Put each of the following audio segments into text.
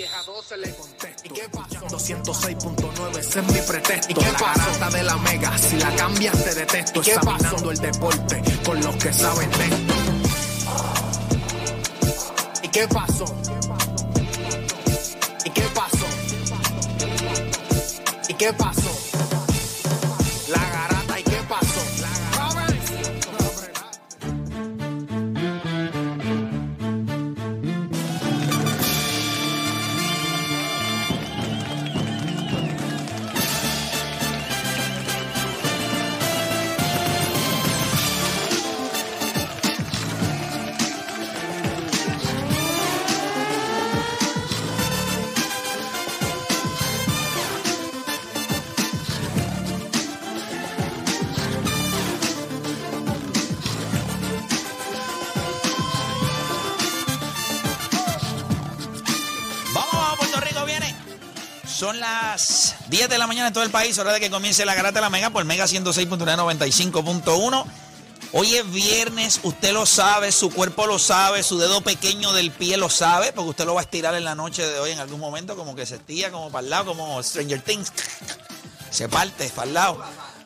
vieja 12 le contesto, ¿y qué pasó? 206.9, ese es mi pretexto, ¿y qué la garata de la mega, si la cambias te detesto, ¿Y qué examinando el deporte con los que saben de esto. ¿Y qué pasó? ¿Y qué pasó? ¿Y qué pasó? Son las 10 de la mañana en todo el país, hora de que comience la garata de la Mega por Mega 106.95.1. Hoy es viernes, usted lo sabe, su cuerpo lo sabe, su dedo pequeño del pie lo sabe, porque usted lo va a estirar en la noche de hoy en algún momento, como que se estira, como para el lado, como Stranger Things. Se parte para el lado.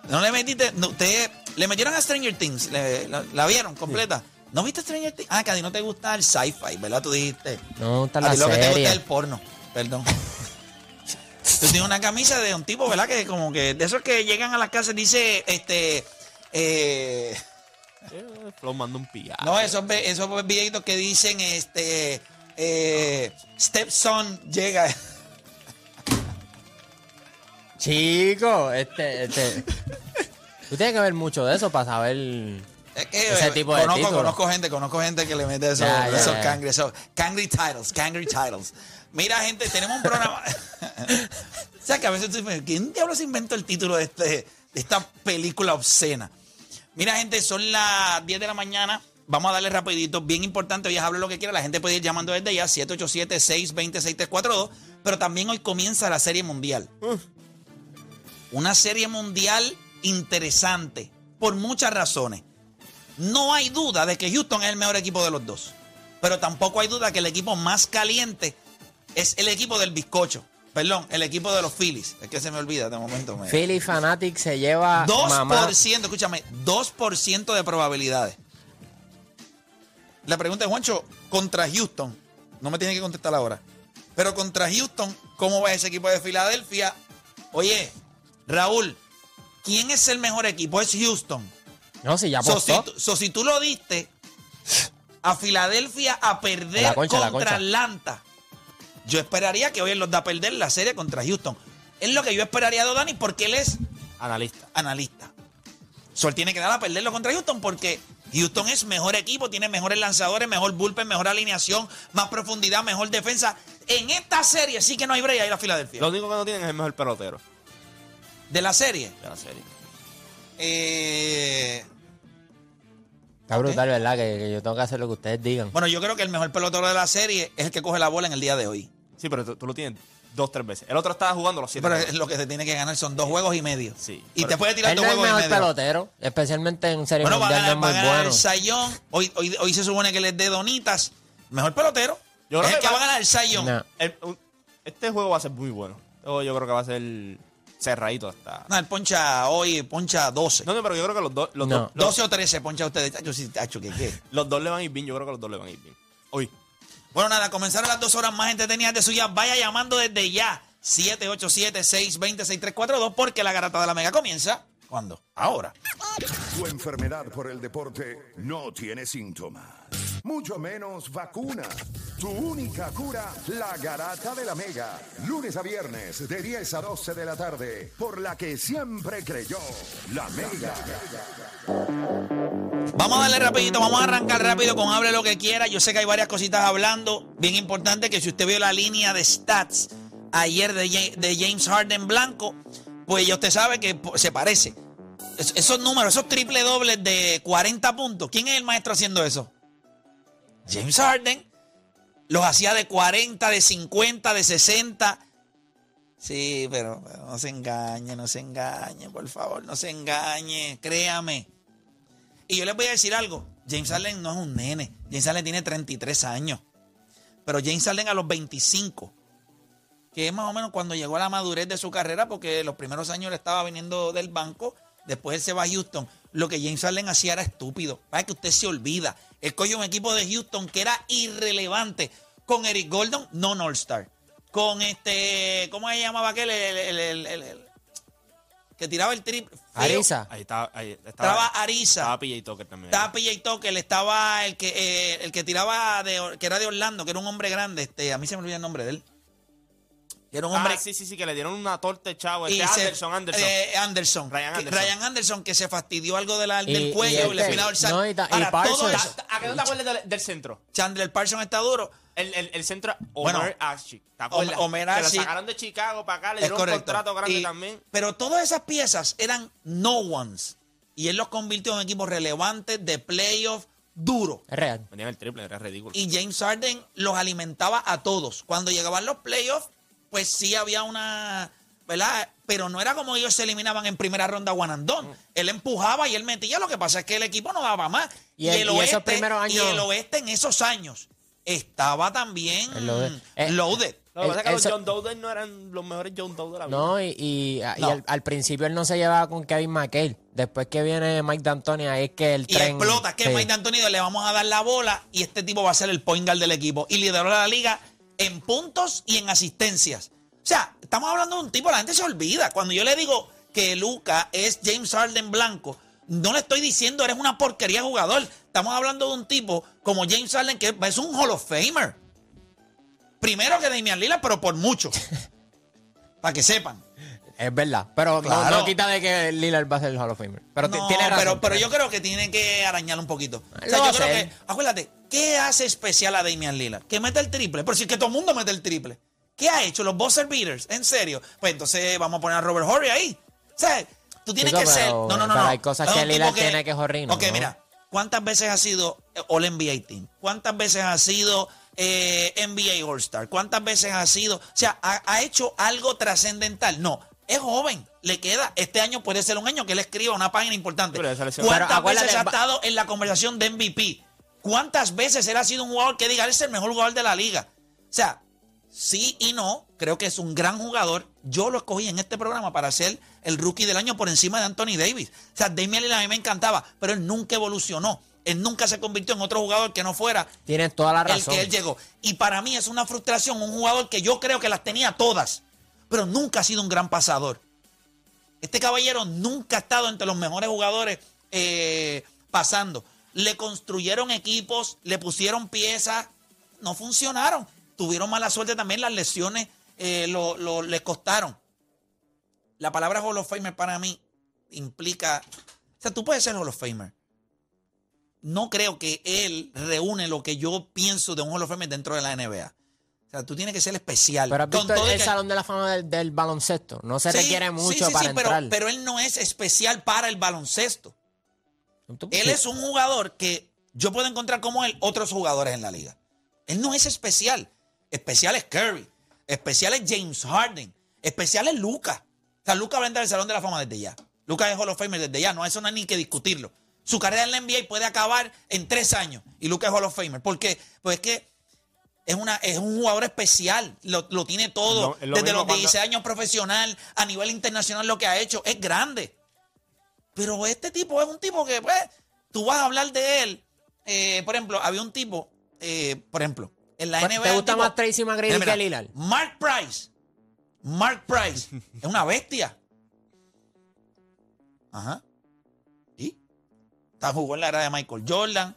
No le metiste, no, usted, le metieron a Stranger Things, Le- la, la vieron completa. ¿No viste Stranger Things? Ah, que a ti no te gusta el sci-fi, ¿verdad? Tú dijiste. No, A la ti lo que te gusta es el porno, perdón. Tú tienes una camisa de un tipo, ¿verdad? Que como que de esos que llegan a las casas dice, este, eh, Flow manda un pía. no, esos, esos videitos que dicen, este, eh, stepson llega. Chico, este, este. Tú tienes que ver mucho de eso para saber. Es que, Ese eh, tipo de conozco, título. conozco gente, conozco gente que le mete esos, Ya, ya, esos cangri, esos cangri titles, cangri titles. Mira, gente, tenemos un programa. O sea, que a veces tú dices, ¿quién diablos inventó el título de, este, de esta película obscena? Mira, gente, son las 10 de la mañana. Vamos a darle rapidito, bien importante, hoy es hable lo que quiera, la gente puede ir llamando desde ya, 787-620-6342, pero también hoy comienza la Serie Mundial. Una Serie Mundial interesante, por muchas razones. No hay duda de que Houston es el mejor equipo de los dos. Pero tampoco hay duda que el equipo más caliente es el equipo del bizcocho. Perdón, el equipo de los Phillies. Es que se me olvida de momento. me- Philly Fanatic se lleva. mamá. 2%, escúchame, 2% de probabilidades. La pregunta es, Juancho, contra Houston, no me tiene que contestar ahora, pero contra Houston, ¿cómo va ese equipo de Filadelfia? Oye, Raúl, ¿quién es el mejor equipo? Es Houston. No, si ya So, si, apostó. so, si tú lo diste a Filadelfia a perder concha, contra. Atlanta, yo esperaría que hoy él los da a perder la serie contra Houston. Es lo que yo esperaría de Dani porque él es Analista. analista. Sol tiene que dar a perderlo contra Houston porque Houston es mejor equipo, tiene mejores lanzadores, mejor bullpen, mejor alineación, más profundidad, mejor defensa. En esta serie sí que no hay break a ir a Filadelfia. Lo único que no tienen es el mejor pelotero De la serie. de la serie. eh, Está brutal, ¿verdad? Que, que yo tengo que hacer lo que ustedes digan. bueno, yo creo que el mejor pelotero de la serie es el que coge la bola en el día de hoy. Sí, pero tú, tú lo tienes dos, tres veces. El otro estaba jugando los siete. Pero juegos. es lo que se tiene que ganar son dos juegos y medio. Sí, Y te puede tirar Él dos no es el juegos y mejor medio. pelotero, especialmente en Serie Bueno, va a Mundial no ganar, es va a muy ganar bueno. el Sayón. Hoy, hoy, hoy se supone que les dé donitas. Mejor pelotero. Yo creo es el que que va va- a ganar el Sayón. No. Este juego va a ser muy bueno. Este yo creo que va a ser cerradito hasta. No, el poncha hoy, poncha 12. No, no, pero yo creo que los dos. Los, No. dos los, 12 o 13 poncha ustedes. Tacho, sí, tacho, ¿qué, qué? los dos le van a ir bien. Yo creo que los dos le van a ir bien. Hoy. Bueno, nada, comenzaron las dos horas más entretenidas de suya. Vaya llamando desde ya. 787-620-6342 porque la garata de la mega comienza. ¿Cuándo? Ahora. Tu enfermedad por el deporte no tiene síntomas, mucho menos vacuna. Tu única cura, la garata de la mega. Lunes a viernes de 10 a 12 de la tarde, por la que siempre creyó, la mega. Vamos a darle rapidito, vamos a arrancar rápido con hable lo que quiera. Yo sé que hay varias cositas hablando. Bien importante que si usted vio la línea de stats ayer de, Ja- de James Harden blanco, pues ya usted sabe que se parece. Es- esos números, esos triple dobles de 40 puntos. ¿Quién es el maestro haciendo eso? James Harden. Los hacía de 40, de 50, de 60. Sí, pero, no se engañe, no se engañe, por favor, no se engañe, créame. Y yo les voy a decir algo. James Harden no es un nene. James Harden tiene 33 años. Pero James Harden a los 25, que es más o menos cuando llegó a la madurez de su carrera, porque los primeros años él estaba viniendo del banco, después él se va a Houston. Lo que James Harden hacía era estúpido. Para que usted se olvida. Él cogió un equipo de Houston que era irrelevante. Con Eric Gordon, no All-Star. Con este, ¿cómo se llamaba aquel? El, el- el- el- el- que tiraba el triple. feo. Ariza. Ahí estaba. Ahí Estaba estaba, Ariza. estaba PJ Tucker también. Estaba PJ Tucker, estaba el que, eh, el que tiraba, de, que era de Orlando, que era un hombre grande. Este, a mí se me olvida el nombre de él. Que era un hombre. Ah, sí, sí, sí, que le dieron una torta de chavo. y Este se- Anderson, Anderson. eh, Anderson. Ryan Que- Anderson. Ryan Anderson, que se fastidió algo de la- Y- del y cuello y, le este, espina dorsal. no, y ta- y Ahora, todo Parsons. eso- ¿A qué no te acuerdas del, del centro? Chandler Parsons está duro. El, el, el centro, Bueno, Omer Ashik. ¿Te acuerdas? Homer Que Ashik. lo sacaron de Chicago para acá, le Es dieron un correcto. contrato grande Y- también. Pero todas esas piezas eran no ones. Y él los convirtió en equipos relevantes de playoff duro. Es real. Venían el triple, era ridículo. Y James Harden los alimentaba a todos. Cuando llegaban los playoffs, pues sí había una. ¿Verdad? Pero no era como ellos se eliminaban en primera ronda one and done. Él empujaba y él metía. Lo que pasa es que el equipo no daba más. Y el- y esos primeros y el oeste en esos años estaba también El loaded. Eh, loaded. Lo que pasa es que los John Dowden no eran los mejores John Dowden de la vida. No, y, y, y al, al principio él no se llevaba con Kevin McHale. Después que viene Mike D'Antoni, ahí es que el Y tren... explota. Es que sí. Mike D'Antoni le vamos a dar la bola y este tipo va a ser el point guard del equipo. Y lideró la liga en puntos y en asistencias. O sea, estamos hablando de un tipo, la gente se olvida. Cuando yo le digo que Luca es James Harden blanco, no le estoy diciendo eres una porquería jugador. Estamos hablando de un tipo como James Harden que es un Hall of Famer. Primero que Damian Lillard, pero por mucho. Para que sepan. Es verdad. Pero no- Claro. no, quita de que Lillard va a ser el Hall of Famer. Pero No, tiene razón. pero, pero yo creo que tiene que arañar un poquito. O sea, yo creo que, acuérdate, ¿qué hace especial a Damian Lillard? Que mete el triple. Pero si es que todo el mundo mete el triple. ¿Qué ha hecho? Los buzzer beaters. ¿En serio? Pues entonces vamos a poner a Robert Horry ahí. O sea, tú tienes Chico, que ser. No, no, no. pero no. hay cosas que Lillard tiene que jorrir, ¿no? Ok, mira. ¿Cuántas veces ha sido All NBA Team? ¿Cuántas veces ha sido eh, NBA All Star? ¿Cuántas veces ha sido? O sea, ¿ha, ha hecho algo trascendental? No. Es joven, le queda. Este año puede ser un año que él escriba una página importante. ¿Cuántas Pero veces ha estado en la conversación de MVP? ¿Cuántas veces él ha sido un jugador que diga, él es el mejor jugador de la liga? O sea, sí y no, creo que es un gran jugador. Yo lo escogí en este programa para ser el rookie del año por encima de Anthony Davis. O sea, Damian Lillard a mí me encantaba, pero él nunca evolucionó. Él nunca se convirtió en otro jugador que no fuera Tienes toda la el razón. que él llegó. Y para mí es una frustración un jugador que yo creo que las tenía todas, pero nunca ha sido un gran pasador. Este caballero nunca ha estado entre los mejores jugadores eh, pasando. Le construyeron equipos, le pusieron piezas, no funcionaron. Tuvieron mala suerte también, las lesiones eh, lo, lo- le costaron. La palabra Hall of Famer para mí implica. O sea, tú puedes ser Hall of Famer. No creo que él reúne lo que yo pienso de un Hall of Famer dentro de la NBA. O sea, tú tienes que ser especial. Pero has Con visto todo el, que- Salón de la Fama del, del baloncesto. No se Sí, requiere mucho sí, para sí, pero, entrar. pero él no es especial para el baloncesto. Él es un jugador que yo puedo encontrar como él otros jugadores en la liga. Él no es especial. Especial es Curry. Especial es James Harden. Especial es Luca. O sea, Luca va a entrar al Salón de la Fama desde ya. Luca es Hall of Famer desde ya. No, eso no hay ni que discutirlo. Su carrera en la NBA puede acabar en tres años. Y Luca es Hall of Famer. ¿Por qué? Pues es que es, una, es un jugador especial. Lo, lo tiene todo. Lo- es lo desde los cuando- 16 años profesional, a nivel internacional, lo que ha hecho. Es grande. Pero este tipo es un tipo que, pues, tú vas a hablar de él. eh, por ejemplo, había un tipo, eh, por ejemplo, en la ¿Te NBA. un gusta tipo- más Tracy McGrady que Lillard? Mark Price. Mark Price es una bestia. Ajá. ¿Y? Está jugó en la era de Michael Jordan.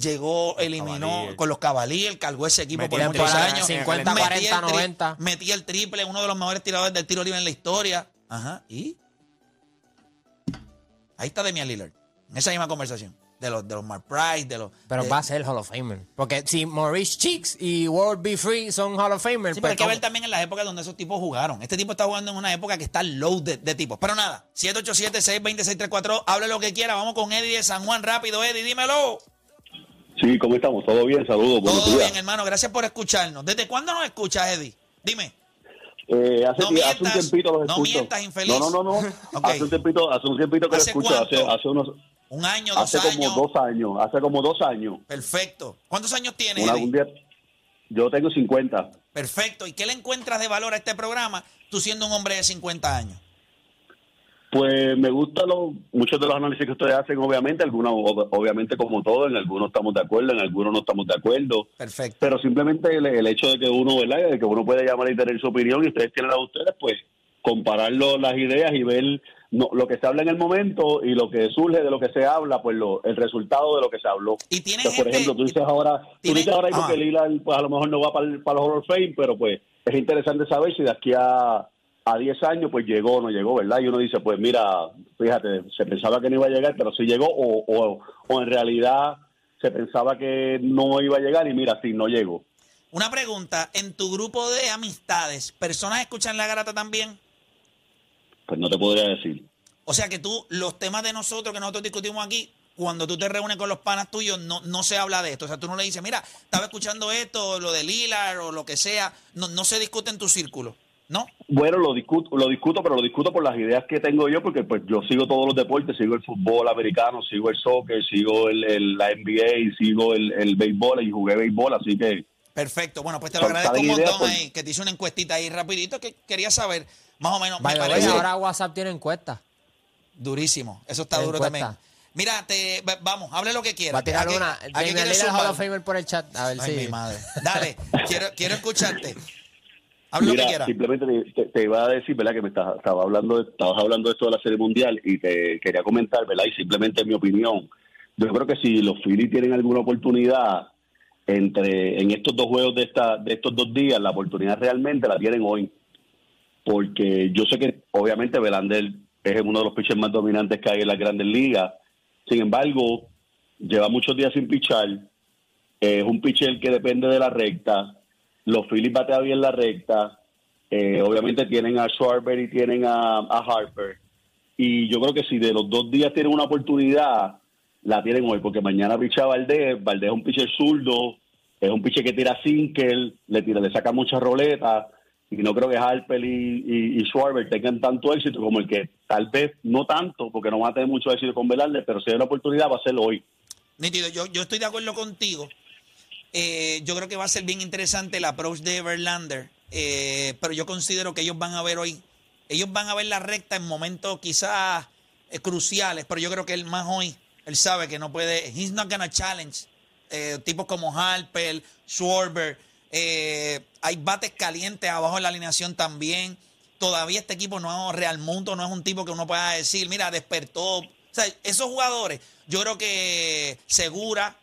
Llegó, eliminó con los Cavaliers, cargó ese equipo por muchos temporada años. 50, Metía 40, el tri- 90. Metía el triple, uno de los mejores tiradores del tiro libre en la historia. Ajá. ¿Y? Ahí está Demian Lillard. En esa misma conversación. De los, de los Mark Price, de los. Pero de- va a ser Hall of Famer. Porque si Maurice Cheeks y World Be Free son Hall of Famer, Sí, pero pues hay que ver también en las épocas donde esos tipos jugaron. Este tipo está jugando en una época que está low de, de tipos. Pero nada, 787-620-634, hable lo que quiera. Vamos con Eddie de San Juan rápido, Eddie, dímelo. Sí, ¿cómo estamos? ¿Todo bien? Saludos, Todo días. bien, hermano. Gracias por escucharnos. ¿Desde cuándo nos escuchas, Eddie? Dime. Eh, hace, No hace un tiempito los no escucho. mientas, infeliz. No, no, no, no. Hace un tiempito, hace un tiempito que lo ¿Hace escucho. Hace, hace unos, Un año, dos hace como años. dos años, hace como dos años. Perfecto. ¿Cuántos años tienes, Una- Eddie? un día, yo tengo 50. Perfecto. ¿Y qué le encuentras de valor a este programa tú siendo un hombre de 50 años? Pues me gustan los, muchos de los análisis que ustedes hacen, obviamente, algunos, ob- obviamente como todo, en algunos estamos de acuerdo, en algunos no estamos de acuerdo. Perfecto. Pero simplemente el, el hecho de que uno, ¿verdad? De que uno puede llamar y tener su opinión y ustedes tienen la de ustedes, pues compararlo las ideas y ver no, lo que se habla en el momento y lo que surge de lo que se habla, pues lo, el resultado de lo que se habló. Y tienes Entonces, por gente- ejemplo, tú dices ahora, tú tiene- dices ahora mismo Ajá. que Lillard, pues a lo mejor no va para, el- para los Hall of Fame, pero pues es interesante saber si de aquí a, a 10 años pues llegó o no llegó, ¿verdad? Y uno dice, pues mira, fíjate, se pensaba que no iba a llegar, pero sí llegó o, o, o en realidad se pensaba que no iba a llegar y mira, sí, no llegó. Una pregunta. ¿En tu grupo de amistades, personas escuchan la garata también? Pues no te podría decir. O sea que tú, los temas de nosotros que nosotros discutimos aquí, cuando tú te reúnes con los panas tuyos, no, no se habla de esto. O sea, tú no le dices, mira, estaba escuchando esto, lo de Lilar o lo que sea. No, no se discute en tu círculo, ¿no? Bueno, lo discuto, lo discuto, pero lo discuto por las ideas que tengo yo, porque pues yo sigo todos los deportes, sigo el fútbol americano, sigo el soccer, sigo el, el- la NBA, sigo el, el béisbol y jugué béisbol, así que Perfecto. Bueno, pues te lo agradezco un montón pues. ahí, que te hice una encuestita ahí rapidito que quería saber, más o menos, me way, parece ahora WhatsApp tiene encuesta. durísimo. Eso está duro encuesta. también. Mira, te, va- vamos, hable lo que quieras. Va a tirar qué- una. a qué quieres of Famer por el chat. A ver Ay, si. mi madre. Dale, quiero, quiero escucharte. Hable lo que Mira, quieras. simplemente te, te- te iba a decir, ¿verdad? Que me estás, estaba hablando, de- estabas hablando de esto de la Serie Mundial y te quería comentar, ¿verdad? Y simplemente mi opinión. Yo creo que si los Phillies tienen alguna oportunidad entre en estos dos juegos de esta de estos dos días, la oportunidad realmente la tienen hoy. Porque yo sé que obviamente Belander es uno de los pitchers más dominantes que hay en las grandes ligas. Sin embargo, lleva muchos días sin pichar. Es un pitcher que depende de la recta. Los Phillies batean bien la recta. Eh, obviamente tienen a Schwarber y tienen a, a Harper. Y yo creo que si de los dos días tienen una oportunidad, la tienen hoy, porque mañana picha Valdés. Valdés es un pitcher zurdo, es un pitcher que tira single, le tira, le saca muchas roletas. Y no creo que Harper y, y, y Schwarber tengan tanto éxito como el que tal vez no tanto, porque no van a tener mucho éxito con Velarde, pero si hay una oportunidad va a ser hoy. Nítido, yo, yo estoy de acuerdo contigo. Eh, yo creo que va a ser bien interesante el approach de Verlander, eh, pero yo considero que ellos van a ver hoy, ellos van a ver la recta en momentos quizás eh, cruciales, pero yo creo que él más hoy, él sabe que no puede, he's not gonna challenge eh, tipos como Harper, Schwarber, hay bates calientes abajo en la alineación también. Todavía este equipo no es Real Mundo, no es un tipo que uno pueda decir, mira, despertó. O sea, esos jugadores, yo creo que Segura,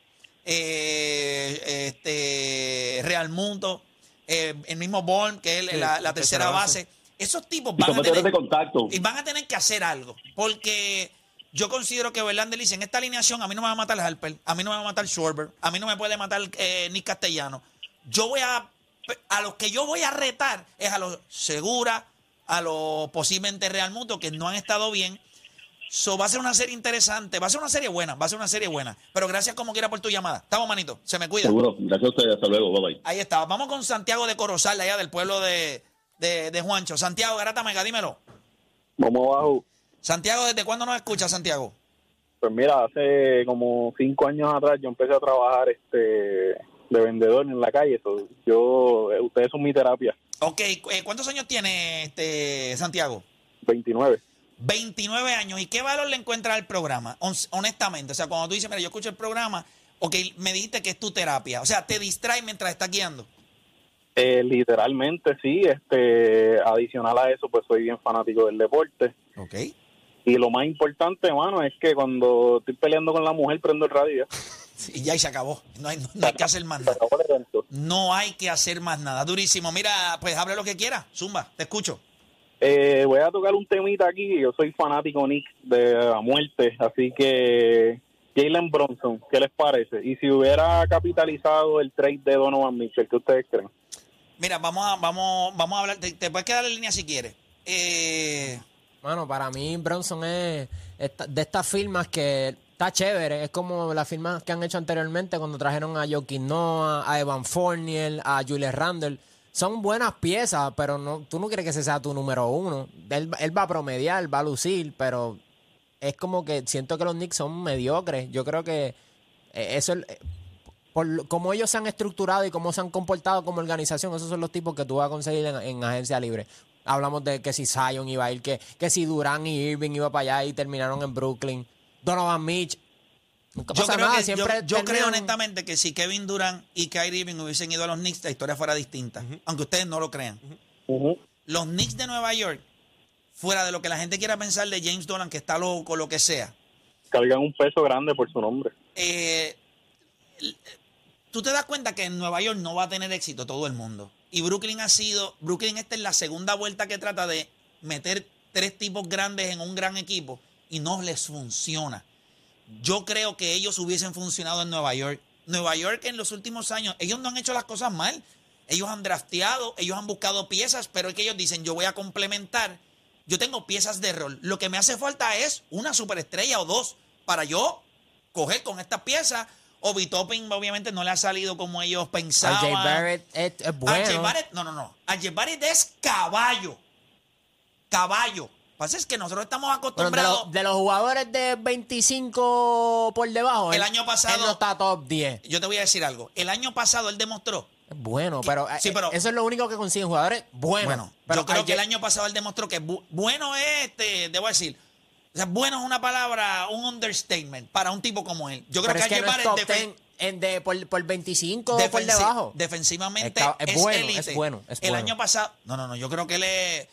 eh, este, Real Mundo, eh, el mismo Born, que es Sí, la, tercera base, base. esos tipos van a tener contacto. y van a tener que hacer algo. Porque yo considero que Verlander dice, en esta alineación a mí no me va a matar Harper, a mí no me va a matar Schwarber, a mí no me puede matar eh, Nick Castellano. Yo voy a... A los que yo voy a retar es a los Segura, a los posiblemente Real Mundo, que no han estado bien. So, va a ser una serie interesante, va a ser una serie buena, va a ser una serie buena. Pero gracias como quiera por tu llamada. Estamos, manito. Se me cuida. Seguro. Gracias a ustedes. Hasta luego. Bye bye. Ahí está. Vamos con Santiago de Corozal, allá del pueblo de, de, de Juancho. Santiago, Garata Mega, dímelo. Vamos abajo. Santiago, ¿desde cuándo nos escucha, Santiago? Pues mira, hace como cinco años atrás yo empecé a trabajar este de vendedor en la calle. So, yo, eh, ustedes son mi terapia. Ok, eh, ¿cuántos años tiene este Santiago? 29. 29 años. ¿Y qué valor le encuentra al programa? Hon- Honestamente, o sea, cuando tú dices, mira, yo escucho el programa, ok, me dijiste que es tu terapia. O sea, te distrae mientras estás guiando. Eh, literalmente sí, este, adicional a eso, pues soy bien fanático del deporte. Ok. Y lo más importante, mano, es que cuando estoy peleando con la mujer, prendo el radio. Y ya y se acabó. No hay, no hay que hacer más nada. No hay que hacer más nada. Durísimo. Mira, pues hable lo que quiera. Zumba, te escucho. Eh, voy a tocar un temita aquí. Yo soy fanático Nick de la muerte, así que Jalen Bronson, ¿qué les parece? Y si hubiera capitalizado el trade de Donovan Mitchell, ¿qué ustedes creen? Mira, vamos a, vamos, vamos a hablar. Te, te puedes quedar en línea si quieres. Eh, Bueno, para mí Bronson es esta- de estas firmas que está chévere. Es como las firmas que han hecho anteriormente cuando trajeron a Joaquin Noah, a Evan Fournier, a Julius Randle. Son buenas piezas, pero no, tú no quieres que ese sea tu número uno. Él, él va a promediar, va a lucir, pero es como que siento que los Knicks son mediocres. Yo creo que eh, eso es... eh, por cómo ellos se han estructurado y cómo se han comportado como organización, esos son los tipos que tú vas a conseguir en, en agencia libre. Hablamos de que si Zion iba a ir, que, que si Durán y Irving iba para allá y terminaron en Brooklyn. Donovan Mitch. Nunca yo pasa creo, nada, que, yo, siempre yo creo terminan- honestamente que si Kevin Durant y Kyrie Irving hubiesen ido a los Knicks, la historia fuera distinta. Aunque ustedes no lo crean. Los Knicks de Nueva York, fuera de lo que la gente quiera pensar de James Dolan, que está loco, lo que sea, Cargan un peso grande por su nombre. eh, tú te das cuenta que en Nueva York no va a tener éxito todo el mundo. Y Brooklyn ha sido, Brooklyn esta es la segunda vuelta que trata de meter tres tipos grandes en un gran equipo y no les funciona. Yo creo que ellos hubiesen funcionado en Nueva York. Nueva York en los últimos años, ellos no han hecho las cosas mal. Ellos han drafteado, ellos han buscado piezas, pero es que ellos dicen, yo voy a complementar. Yo tengo piezas de rol. Lo que me hace falta es una superestrella o dos para yo coger con estas piezas. Obi Toppin obviamente no le ha salido como ellos pensaban. RJ Barrett es, bueno. RJ Barrett, no, no, no. RJ Barrett es caballo. Caballo. Lo que pasa es que nosotros estamos de, acostumbrados. de los jugadores de 25 por debajo, El él- año pasado- él no está top 10. Yo te voy a decir algo. El año pasado él demostró. Bueno, pero, Sí, eh, pero- eso es lo único que consiguen jugadores buenos. Bueno, pero yo creo que el año pasado él demostró que bu- bueno es, este, debo decir, o sea, bueno es una palabra, un understatement para un tipo como él. Yo creo pero que es que no defen- 10 en de, por, por 25 o por debajo. defensivamente Es ca- es es, bueno, élite. es bueno, es el bueno. año pasado, no, no, no, yo creo que él es...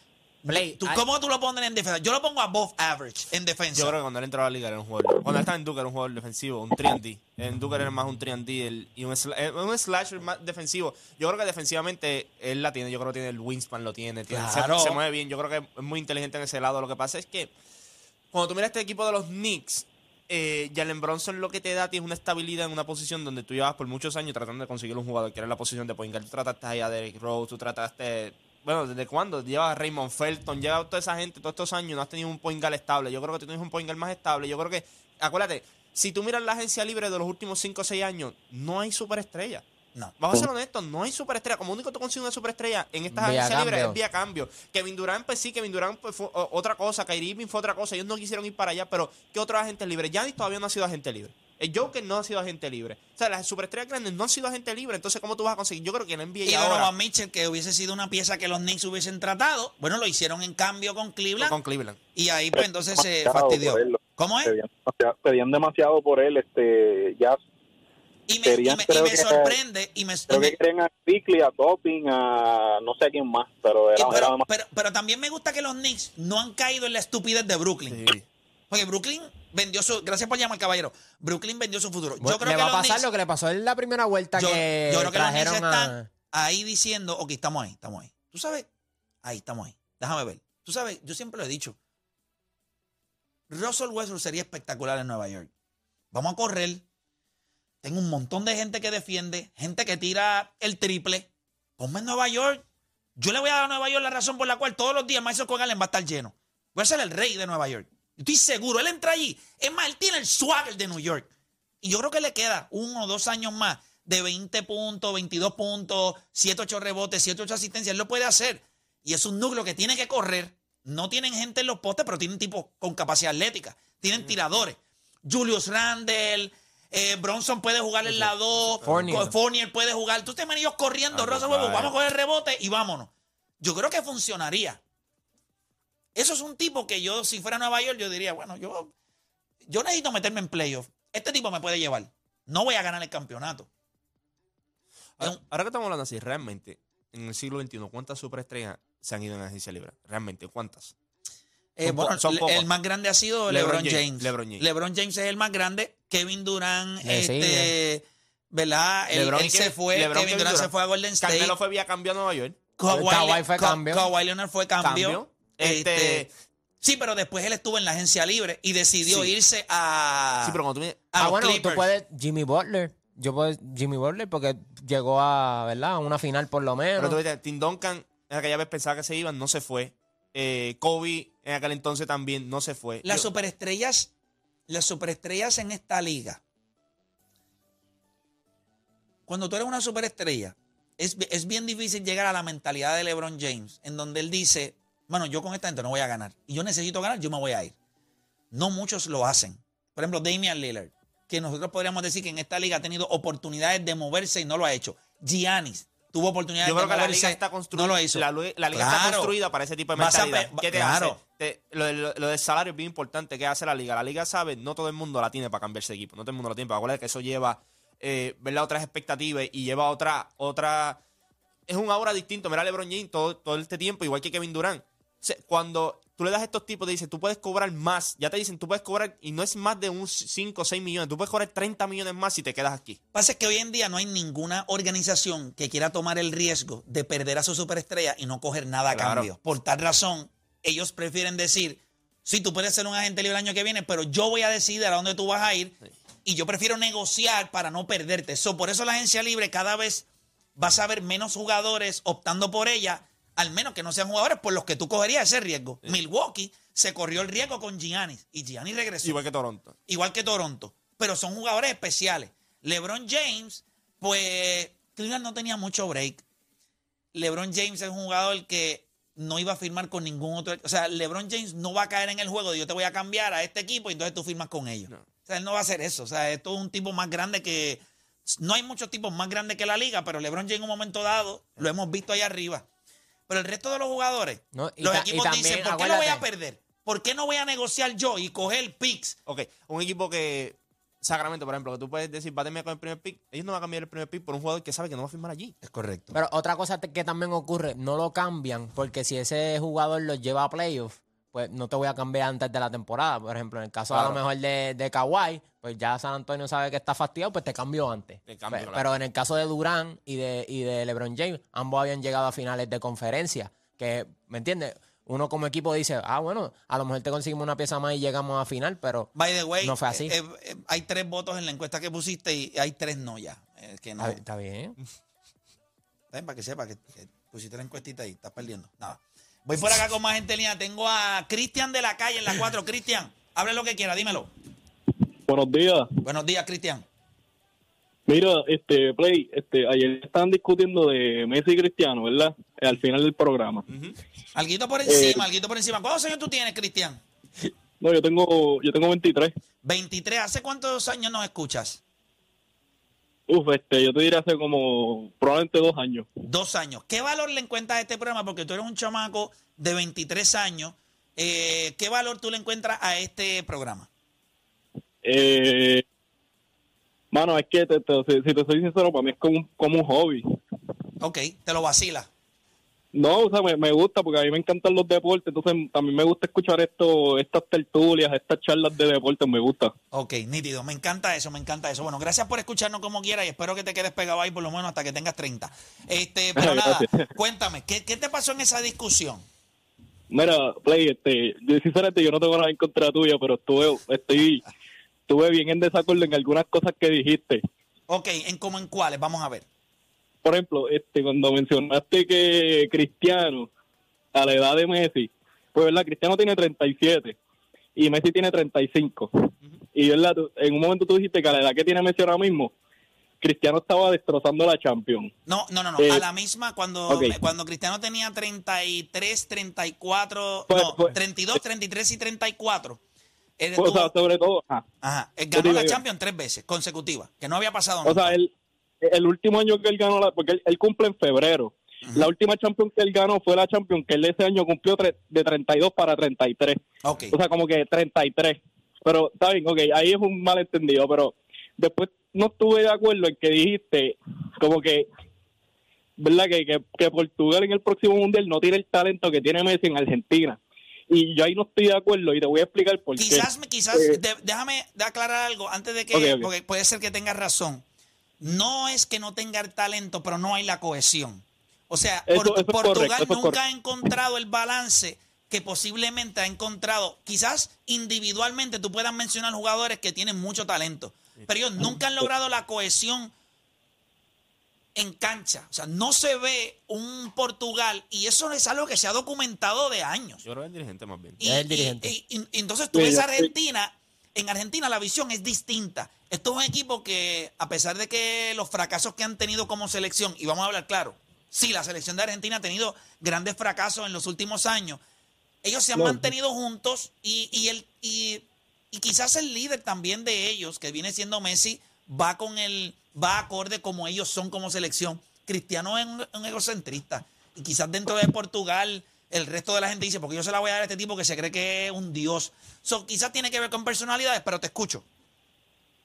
Play, ¿Tú- hay- ¿Cómo tú lo pones en defensa? Yo lo pongo above average en defensa. Yo creo que cuando él entró a la liga era un jugador. Cuando él estaba en Duke era un jugador defensivo, un 3D. En Duke era más un 3D el- y un, sla- eh, un slasher más defensivo. Yo creo que defensivamente él la tiene. Yo creo que tiene el wingspan, lo tiene. tiene- se- Claro. se, mueve bien. Yo creo que es muy inteligente en ese lado. Lo que pasa es que cuando tú miras este equipo de los Knicks, eh, Jalen Bronson lo que te da tiene una estabilidad en una posición donde tú llevas por muchos años tratando de conseguir un jugador que era la posición de point guard. Tú trataste ahí a Derrick Rose, tú trataste... Bueno, ¿desde cuándo? Llevas a Raymond Felton, lleva toda esa gente, todos estos años no has tenido un point guard estable. Yo creo que tú tienes un point guard más estable. Yo creo que, acuérdate, si tú miras la agencia libre de los últimos 5 o 6 años, no hay superestrella. No. Vamos a ser honestos, no hay superestrella. Como único tú consigues una superestrella en estas Vía agencias libres es vía cambio. Kevin Durant, pues sí, Kevin Durant pues, fue otra cosa. Kyrie Irving fue otra cosa. Ellos no quisieron ir para allá, pero ¿qué otros agentes libres? Giannis todavía no ha sido agente libre. El Joker no ha sido agente libre. O sea, las superestrellas grandes no han sido agente libre. Entonces, ¿cómo tú vas a conseguir? Yo creo que en NBA Y ahora Donovan Mitchell, que hubiese sido una pieza que los Knicks hubiesen tratado, bueno, lo hicieron en cambio con Cleveland. con Cleveland. Y ahí pues entonces se fastidió. ¿Cómo es? Pedían demasiado, pedían demasiado por él, este, ya Y me, y querían, me- y creo me que- sorprende. Y me, creo que querían a Quickly, a Topping, a no sé a quién más, pero era, era pero, pero, pero también me gusta que los Knicks no han caído en la estupidez de Brooklyn. Sí. Porque Brooklyn vendió su. Gracias por llamar, caballero. Brooklyn vendió su futuro. Yo creo le que va a los pasar Knicks- lo que le pasó en la primera vuelta yo, que yo creo que los Knicks trajeron están ahí diciendo, ok, estamos ahí, estamos ahí. Tú sabes, ahí estamos ahí. Déjame ver. Tú sabes, yo siempre lo he dicho. Russell Westbrook sería espectacular en Nueva York. Vamos a correr. Tengo un montón de gente que defiende, gente que tira el triple. Ponme en Nueva York. Yo le voy a dar a Nueva York la razón por la cual todos los días Square Garden va a estar lleno. Voy a ser el rey de Nueva York. Estoy seguro. Él entra allí. Es más, él tiene el swagger de New York. Y yo creo que le queda uno o dos años más de 20 puntos, 22 puntos, 7, 8 rebotes, 7, 8 asistencias. Él lo puede hacer. Y es un núcleo que tiene que correr. No tienen gente en los postes, pero tienen tipos con capacidad atlética. Tienen tiradores. Julius Randle, eh, Bronson puede jugar en la 2, Fournier. Fournier puede jugar. Tú te ellos corriendo, Ah, pues, Westbrook, vaya. vamos a coger el rebote y vámonos. Yo creo que funcionaría. Eso es un tipo que yo, si fuera a Nueva York, yo diría, bueno, yo, yo necesito meterme en playoff. Este tipo me puede llevar. No voy a ganar el campeonato. Ahora, un- ahora que estamos hablando así, realmente, en el siglo XXI, ¿cuántas superestrellas se han ido en agencia libre? Realmente, ¿cuántas? Eh, bueno, son el más grande ha sido LeBron LeBron, James, James. LeBron James. LeBron James es el más grande. Kevin Durant, Le este, ¿verdad? LeBron él se fue. LeBron, Kevin Kevin Durant se fue a Golden State. Carmelo fue vía cambio a Nueva York. Kawhi, Kawhi fue cambio. Kawhi Leonard fue cambio. Cambio. Este, sí, pero después él estuvo en la agencia libre y decidió Sí. irse a, sí, pero cuando tú me- a ah, bueno, Clippers. tú puedes Jimmy Butler. Yo puedo Jimmy Butler porque llegó a, ¿verdad? A una final por lo menos. Pero tú viste, Tim Duncan, en aquella vez pensaba que se iban, no se fue. Eh, Kobe, en aquel entonces también, no se fue. Las Yo- superestrellas, las superestrellas en esta liga. Cuando tú eres una superestrella, es, es bien difícil llegar a la mentalidad de LeBron James, en donde él dice, bueno, yo con esta gente no voy a ganar. Y yo necesito ganar, yo me voy a ir. No muchos lo hacen. Por ejemplo, Damian Lillard, que nosotros podríamos decir que en esta liga ha tenido oportunidades de moverse y no lo ha hecho. Giannis tuvo oportunidades Yo de creo que la liga está construida. no lo hizo. La, liga está construida para ese tipo de a mentalidad. ¿Qué te claro. hace? Te- lo, lo- lo del salario es bien importante. ¿Qué hace la liga? La liga sabe, no todo el mundo la tiene para cambiarse de equipo. No todo el mundo la tiene. Pero acuérdate que eso lleva, eh, ¿verdad? Otras expectativas y lleva otra, otra. Es un aura distinto. Mira LeBron James todo, todo este tiempo, igual que Kevin Durant. Cuando tú le das a estos tipos, te dicen, tú puedes cobrar más. Ya te dicen, tú puedes cobrar, y no es más de un 5 o 6 millones. Tú puedes cobrar 30 millones más si te quedas aquí. pasa es que hoy en día no hay ninguna organización que quiera tomar el riesgo de perder a su superestrella y no coger nada a cambio. Por tal razón, ellos prefieren decir, sí, tú puedes ser un agente libre el año que viene, pero yo voy a decidir a dónde tú vas a ir y yo prefiero negociar para no perderte. So, por eso la agencia libre cada vez vas a ver menos jugadores optando por ella, al menos que no sean jugadores por los que tú cogerías ese riesgo. Milwaukee se corrió el riesgo con Giannis y Giannis regresó Igual que Toronto. igual que Toronto, pero son jugadores especiales. LeBron James, pues Cleveland no tenía mucho break. LeBron James es un jugador que no iba a firmar con ningún otro. O sea, LeBron James no va a caer en el juego de yo te voy a cambiar a este equipo y entonces tú firmas con ellos. O sea, él no va a hacer eso. O sea, esto es un tipo más grande que. No hay muchos tipos más grandes que la liga, pero LeBron James en un momento dado lo hemos visto ahí arriba. Pero el resto de los jugadores, No, y los ta- y equipos también, dicen, ¿por qué lo voy a perder? ¿Por qué no voy a negociar yo y coger picks? Ok, un equipo que, Sacramento, por ejemplo, que tú puedes decir, va a terminar con el primer pick, ellos no van a cambiar el primer pick por un jugador que sabe que no va a firmar allí. Es correcto. Pero otra cosa que también ocurre, no lo cambian porque si ese jugador los lleva a playoffs, pues no te voy a cambiar antes de la temporada. Por ejemplo, en el caso a lo mejor de, de Kawhi, pues ya San Antonio sabe que está fastidiado, pues te cambio antes. Te cambio, Pe- claro. Pero en el caso de Durán y de, y de LeBron James, ambos habían llegado a finales de conferencia. Que, ¿me entiendes? Uno como equipo dice, ah, bueno, a lo mejor te conseguimos una pieza más y llegamos a final, pero By the way, no fue así. eh, eh, hay tres votos en la encuesta que pusiste y hay tres no ya. Eh, que no. está, está bien. Para que sepa que, que pusiste la encuestita y estás perdiendo. Nada. Voy por acá con más gente en línea. Tengo a Cristian de la calle en la 4. Cristian, hable lo que quiera, dímelo. Buenos días. Buenos días, Cristian. Mira, este Play, este ayer estaban discutiendo de Messi y Cristiano, ¿verdad? Eh, Al final del programa. Alguito por Eh, encima, alguito por encima. ¿Cuántos años tú tienes, Cristian? No, yo tengo yo tengo 23. 23. ¿Hace cuántos años nos escuchas? Uf, este, yo te diría hace como probablemente dos años. Dos años. ¿Qué valor le encuentras a este programa? Porque tú eres un chamaco de 23 años. Eh, ¿Qué valor tú le encuentras a este programa? Eh, mano, es que te- te- si, si te soy sincero, para mí es como un, como un hobby. Ok, te lo vacila. No, o sea, me, me gusta porque a mí me encantan los deportes, entonces también me gusta escuchar esto, estas tertulias, estas charlas de deportes, me gusta. Ok, nítido. Me encanta eso, me encanta eso. Bueno, gracias por escucharnos como quiera y espero que te quedes pegado ahí por lo menos hasta que tengas 30. Este, pero nada, cuéntame, ¿qué, qué te pasó en esa discusión? Mira, Play, este, yo sinceramente yo no tengo nada en contra tuya, pero estuve, estoy, estuve bien en desacuerdo en algunas cosas que dijiste. Ok, ¿en cómo en cuáles? Vamos a ver. Por ejemplo, este, cuando mencionaste que Cristiano, a la edad de Messi, pues verdad, Cristiano tiene 37 y Messi tiene 35. Y verdad, en un momento tú dijiste que a la edad que tiene Messi ahora mismo, Cristiano estaba destrozando la Champions. No, no, no, no. Eh, a la misma, cuando, cuando Cristiano tenía 33, 34, Fue- no, fue- 32, 33 y 34. Él Pues, o sea, sobre todo, ajá. ajá, él ganó digo, la Champions tres veces consecutivas, que no había pasado O nunca. sea, el, el último año que él ganó, la, porque él, él cumple en febrero. La última Champions que él ganó fue la Champions que él ese año cumplió tre- de 32 para 33. Ok. O sea, como que 33. Pero, está bien, ok, ahí es un malentendido, pero después no estuve de acuerdo en que dijiste como que ¿verdad? Que, que, que Portugal en el próximo mundial no tiene el talento que tiene Messi en Argentina. Y yo ahí no estoy de acuerdo y te voy a explicar por qué. Quizás, quizás Eh, de- déjame de aclarar algo antes de que, porque puede ser que tengas razón. No es que no tenga el talento, pero no hay la cohesión. O sea, Eso- Por- eso es Portugal correcto, nunca ha encontrado el balance que posiblemente ha encontrado. Quizás individualmente tú puedas mencionar jugadores que tienen mucho talento, pero ellos nunca han logrado la cohesión en cancha. O sea, no se ve un Portugal y eso es algo que se ha documentado de años. Yo creo que el dirigente más bien. Y, Es el dirigente. y- y- y entonces tú Sí, ves Argentina, en Argentina la visión es distinta. Esto es un equipo que, a pesar de que los fracasos que han tenido como selección, y vamos a hablar claro, sí, la selección de Argentina ha tenido grandes fracasos en los últimos años, ellos se han mantenido juntos y, y, el, y, y quizás el líder también de ellos, que viene siendo Messi, va con el, va acorde como ellos son como selección. Cristiano es un, un egocentrista. Y quizás dentro de Portugal, el resto de la gente dice, porque yo se la voy a dar a este tipo que se cree que es un dios. So, quizás tiene que ver con personalidades, pero te escucho.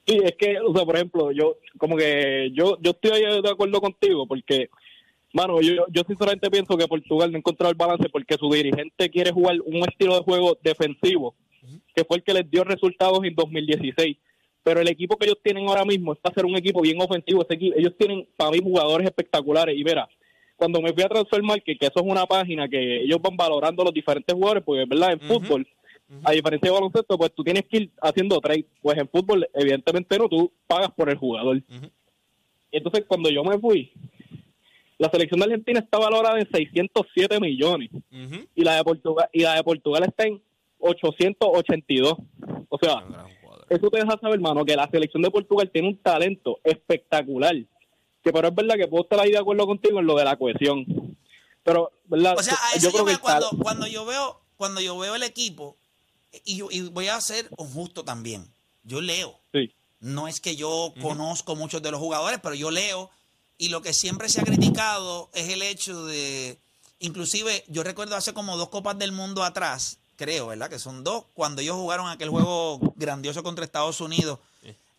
Sí, es que, o sea, por ejemplo, yo, como que yo, yo estoy de acuerdo contigo porque, mano, yo, yo sinceramente pienso que Portugal no ha encontrado el balance porque su dirigente quiere jugar un estilo de juego defensivo, que fue el que les dio resultados en 2016. Pero el equipo que ellos tienen ahora mismo es para ser un equipo bien ofensivo. Ese equipo- ellos tienen, para mí, jugadores espectaculares. Y mira, cuando me fui a Transfer Market, que eso es una página que ellos van valorando los diferentes jugadores, porque, ¿verdad? En fútbol, a diferencia de baloncesto, pues tú tienes que ir haciendo trade. Pues en fútbol, evidentemente no, tú pagas por el jugador. Entonces, cuando yo me fui, la selección de Argentina está valorada en 607 millones y la de Portugal y la de Portugal está en 882. O sea, eso te deja saber, hermano, que la selección de Portugal tiene un talento espectacular. Que pero es verdad que puedo estar ahí de acuerdo contigo en lo de la cohesión. Pero, ¿verdad? O sea, a eso yo yo, creo que tal- cuando, cuando yo veo, cuando yo veo el equipo, y, yo- y voy a ser justo también. Yo leo. Sí. No es que yo conozco muchos de los jugadores, pero yo leo. Y lo que siempre se ha criticado es el hecho de. Inclusive, yo recuerdo hace como dos Copas del Mundo atrás, creo, ¿verdad? Que son dos, cuando ellos jugaron aquel juego grandioso contra Estados Unidos.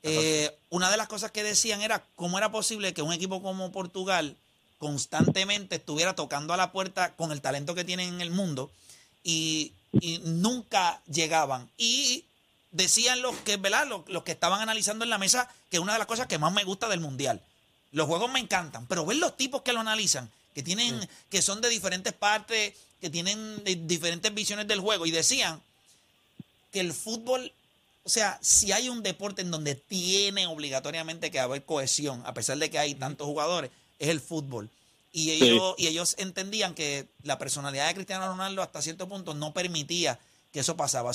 Eh, una de las cosas que decían era cómo era posible que un equipo como Portugal constantemente estuviera tocando a la puerta con el talento que tienen en el mundo y, y nunca llegaban. Y decían los que, ¿verdad? Los, los que estaban analizando en la mesa que una de las cosas que más me gusta del mundial. Los juegos me encantan, pero ver los tipos que lo analizan, que tienen, que son de diferentes partes, que tienen de- diferentes visiones del juego, y decían que el fútbol, o sea, si hay un deporte en donde tiene obligatoriamente que haber cohesión, a pesar de que hay tantos jugadores, es el fútbol. Y ellos, y ellos entendían que la personalidad de Cristiano Ronaldo hasta cierto punto no permitía que eso pasaba.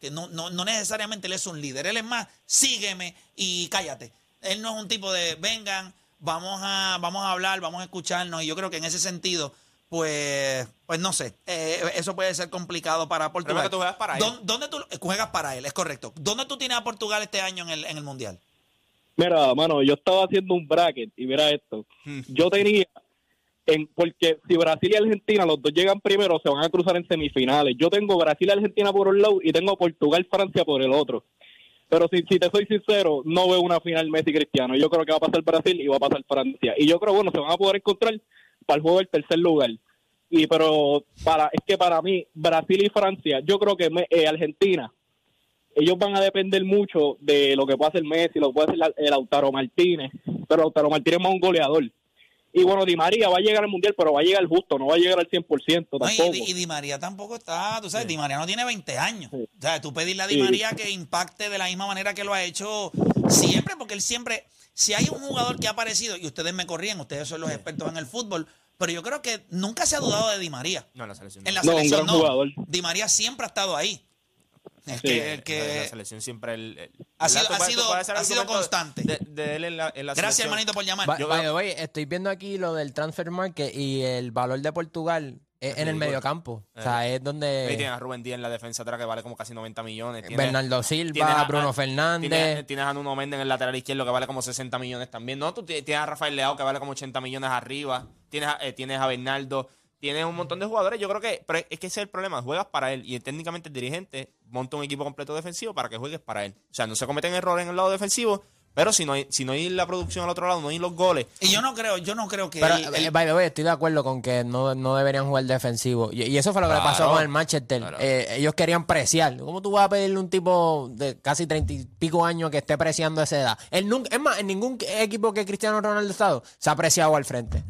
Que no, no, no necesariamente él es un líder, él es más, sígueme y cállate. Él no es un tipo de, vengan, vamos a, vamos a hablar, vamos a escucharnos. Y yo creo que en ese sentido, pues, pues no sé, eh, eso puede ser complicado para Portugal. que tú juegas para él. ¿Dó- ¿Dónde tú juegas para él? Es correcto. ¿Dónde tú tienes a Portugal este año en el, en el Mundial? Mira, mano, yo estaba haciendo un bracket y mira esto. Hmm. Yo tenía, en porque si Brasil y Argentina los dos llegan primero, se van a cruzar en semifinales. Yo tengo Brasil y Argentina por un lado y tengo Portugal Francia por el otro. Pero si, si te soy sincero, no veo una final Messi Cristiano. Yo creo que va a pasar Brasil y va a pasar Francia. Y yo creo, bueno, se van a poder encontrar para el juego del tercer lugar. Y pero para es que para mí Brasil y Francia, yo creo que me- eh, Argentina ellos van a depender mucho de lo que pueda hacer Messi, lo que puede hacer la- el Lautaro Martínez, pero Lautaro Martínez es más un goleador. Y bueno, Di María va a llegar al Mundial, pero va a llegar justo, no va a llegar al 100% No, y, tampoco. Di- y Di María tampoco está, tú sabes, Di María no tiene 20 años. Sí. O sea, tú pedirle a Di Sí. María que impacte de la misma manera que lo ha hecho siempre, porque él siempre, si hay un jugador que ha aparecido, y ustedes me corrían, ustedes son los expertos en el fútbol, pero yo creo que nunca se ha dudado de Di María. No, en la selección. En la No, un selección gran no. jugador. Di María siempre ha estado ahí. Es Sí. que, que- la selección siempre el, el- Ha sido- ha sido- ha constante. De, de él en la, en la Gracias, hermanito, por llamar. Yo estoy viendo aquí lo del transfer market y el valor de Portugal es en el mediocampo. O sea, es Ahí donde tienes a Rubén Díaz en la defensa atrás que vale como casi 90 millones. Tienes- Bernardo tienes Silva, a- Bruno Fernández. Tienes, tienes a Nuno Méndez en el lateral izquierdo que vale como 60 millones también. No, tú ti- tienes a Rafael Leao que vale como 80 millones arriba. Tienes a, eh, tienes a Bernardo. Tienes un montón de jugadores. Yo creo que pero es que ese es el problema. Juegas para él. Y técnicamente el dirigente monta un equipo completo defensivo para que juegues para él. O sea, no se cometen errores en el lado defensivo, Pero si no hay, si no hay la producción al otro lado, no hay los goles. Y yo no creo, yo no creo que Pero, él- eh, él- by the way, estoy de acuerdo con que no, no deberían jugar defensivo. Y, y eso fue lo que le pasó con el Manchester. Claro. Eh, ellos querían preciar. ¿Cómo tú vas a pedirle a un tipo de casi treinta y pico años que esté preciando a esa edad? Él nunca, es más, en ningún equipo que Cristiano Ronaldo ha estado, se ha apreciado al frente.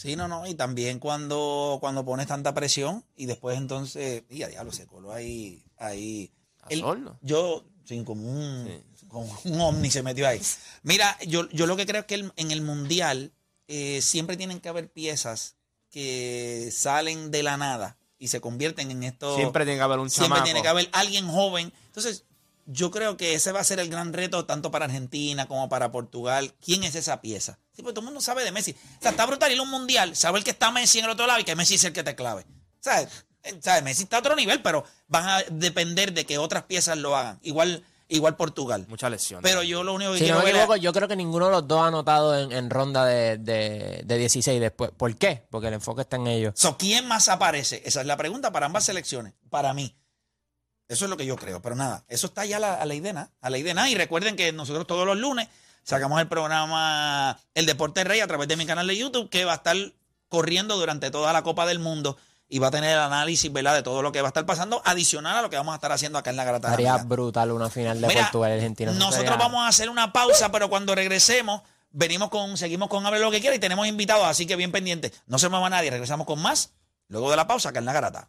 Sí, no, no, y también cuando, cuando pones tanta presión y después entonces, y a diablo, se coló ahí, ahí. El- yo, sí, como un, como un ovni se metió ahí. Mira, yo, yo lo que creo es que el- en el Mundial eh, siempre tienen que haber piezas que salen de la nada y se convierten en esto. Siempre tiene que haber un Siempre chamaco. tiene que haber alguien joven. Entonces, yo creo que ese va a ser el gran reto tanto para Argentina como para Portugal. ¿Quién es esa pieza? Sí, porque todo el mundo sabe de Messi. O sea, está brutal ir a un mundial, saber que está Messi en el otro lado y que Messi es el que te clave. ¿Sabes? Eh, ¿Sabes? Messi está a otro nivel, pero van a depender de que otras piezas lo hagan. Igual, igual Portugal. Muchas lesiones. Pero yo lo único que Si no quiero me ver es- equivoco, yo creo que ninguno de los dos ha anotado en, en ronda de, de, de 16 después. ¿Por qué? Porque el enfoque está en ellos. So, ¿Quién más aparece? Esa es la pregunta para ambas selecciones. Para mí. Eso es lo que yo creo. Pero nada, eso está ya a la, a la idea, a la idea. Y recuerden que nosotros todos los lunes sacamos el programa El Deporte Rey a través de mi canal de YouTube, que va a estar corriendo durante toda la Copa del Mundo y va a tener el análisis ¿verdad? de todo lo que va a estar pasando, adicional a lo que vamos a estar haciendo acá en la Estaría Mega. brutal una final de Mira, Portugal Argentina. Nosotros sería- vamos a hacer una pausa, pero cuando regresemos, venimos con, seguimos con Hable lo que quiera y tenemos invitados, así que bien pendiente. No se mueva nadie, regresamos con más luego de la pausa acá en la garata.